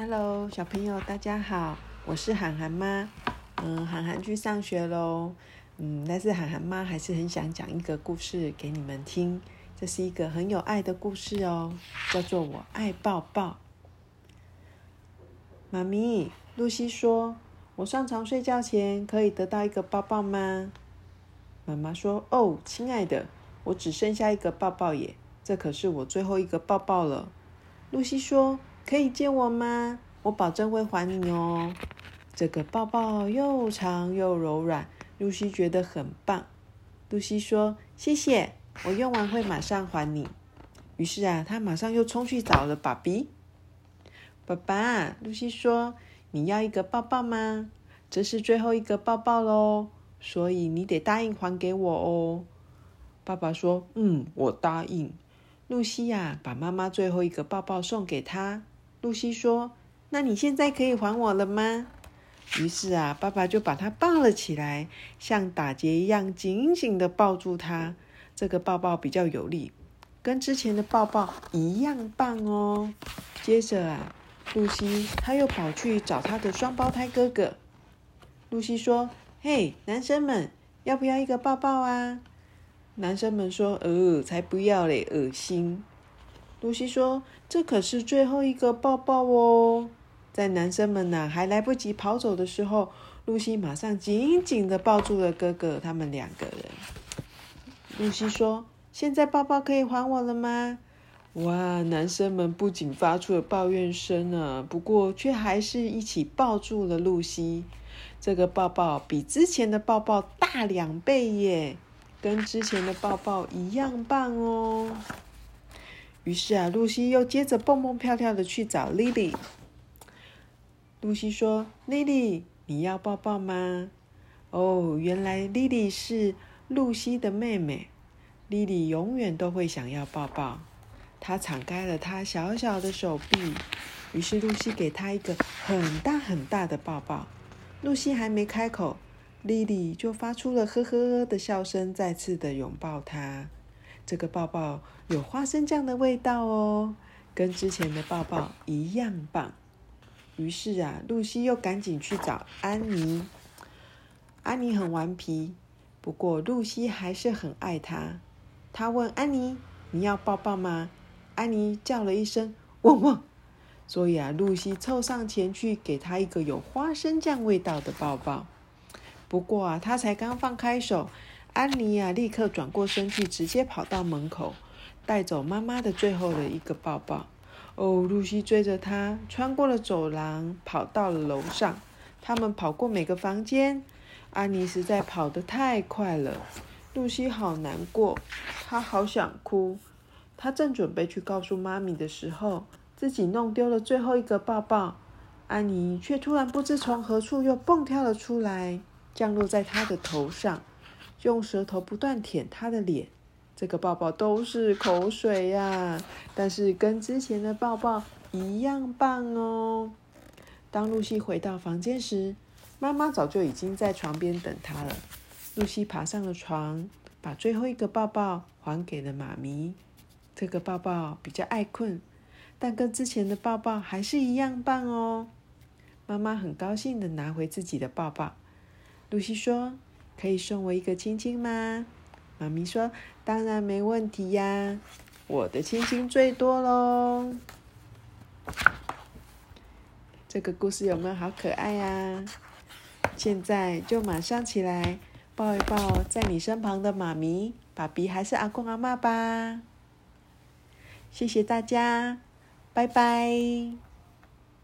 Hello，小朋友，大家好，我是涵涵妈。嗯，涵涵去上学喽。嗯，但是涵涵妈还是很想讲一个故事给你们听。这是一个很有爱的故事哦，叫做《我爱抱抱》。妈咪，露西说：“我上床睡觉前可以得到一个抱抱吗？”妈妈说：“哦，亲爱的，我只剩下一个抱抱耶，这可是我最后一个抱抱了。”露西说。可以借我吗？我保证会还你哦。这个抱抱又长又柔软，露西觉得很棒。露西说：“谢谢，我用完会马上还你。”于是啊，她马上又冲去找了爸比。爸爸，露西说：“你要一个抱抱吗？这是最后一个抱抱喽，所以你得答应还给我哦。”爸爸说：“嗯，我答应。”露西呀，把妈妈最后一个抱抱送给他。露西说：“那你现在可以还我了吗？”于是啊，爸爸就把他抱了起来，像打结一样紧紧的抱住他。这个抱抱比较有力，跟之前的抱抱一样棒哦。接着啊，露西他又跑去找他的双胞胎哥哥。露西说：“嘿，男生们，要不要一个抱抱啊？”男生们说：“呃，才不要嘞，恶心。”露西说：“这可是最后一个抱抱哦！”在男生们呐还来不及跑走的时候，露西马上紧紧的抱住了哥哥他们两个人。露西说：“现在抱抱可以还我了吗？”哇！男生们不仅发出了抱怨声啊，不过却还是一起抱住了露西。这个抱抱比之前的抱抱大两倍耶，跟之前的抱抱一样棒哦。于是啊，露西又接着蹦蹦跳跳的去找莉莉。露西说：“莉莉，你要抱抱吗？”哦，原来莉莉是露西的妹妹。莉莉永远都会想要抱抱。她敞开了她小小的手臂，于是露西给她一个很大很大的抱抱。露西还没开口，莉莉就发出了呵呵呵的笑声，再次的拥抱她。这个抱抱有花生酱的味道哦，跟之前的抱抱一样棒。于是啊，露西又赶紧去找安妮。安妮很顽皮，不过露西还是很爱她。她问安妮：“你要抱抱吗？”安妮叫了一声“汪汪”，所以啊，露西凑上前去给她一个有花生酱味道的抱抱。不过啊，她才刚放开手。安妮呀，立刻转过身去，直接跑到门口，带走妈妈的最后的一个抱抱。哦，露西追着她，穿过了走廊，跑到了楼上。他们跑过每个房间。安妮实在跑得太快了，露西好难过，她好想哭。她正准备去告诉妈咪的时候，自己弄丢了最后一个抱抱。安妮却突然不知从何处又蹦跳了出来，降落在她的头上。用舌头不断舔他的脸，这个抱抱都是口水呀，但是跟之前的抱抱一样棒哦。当露西回到房间时，妈妈早就已经在床边等她了。露西爬上了床，把最后一个抱抱还给了妈咪。这个抱抱比较爱困，但跟之前的抱抱还是一样棒哦。妈妈很高兴的拿回自己的抱抱。露西说。可以送我一个亲亲吗？妈咪说：“当然没问题呀，我的亲亲最多喽。”这个故事有没有好可爱呀？现在就马上起来抱一抱在你身旁的妈咪、爸比还是阿公阿妈吧。谢谢大家，拜拜。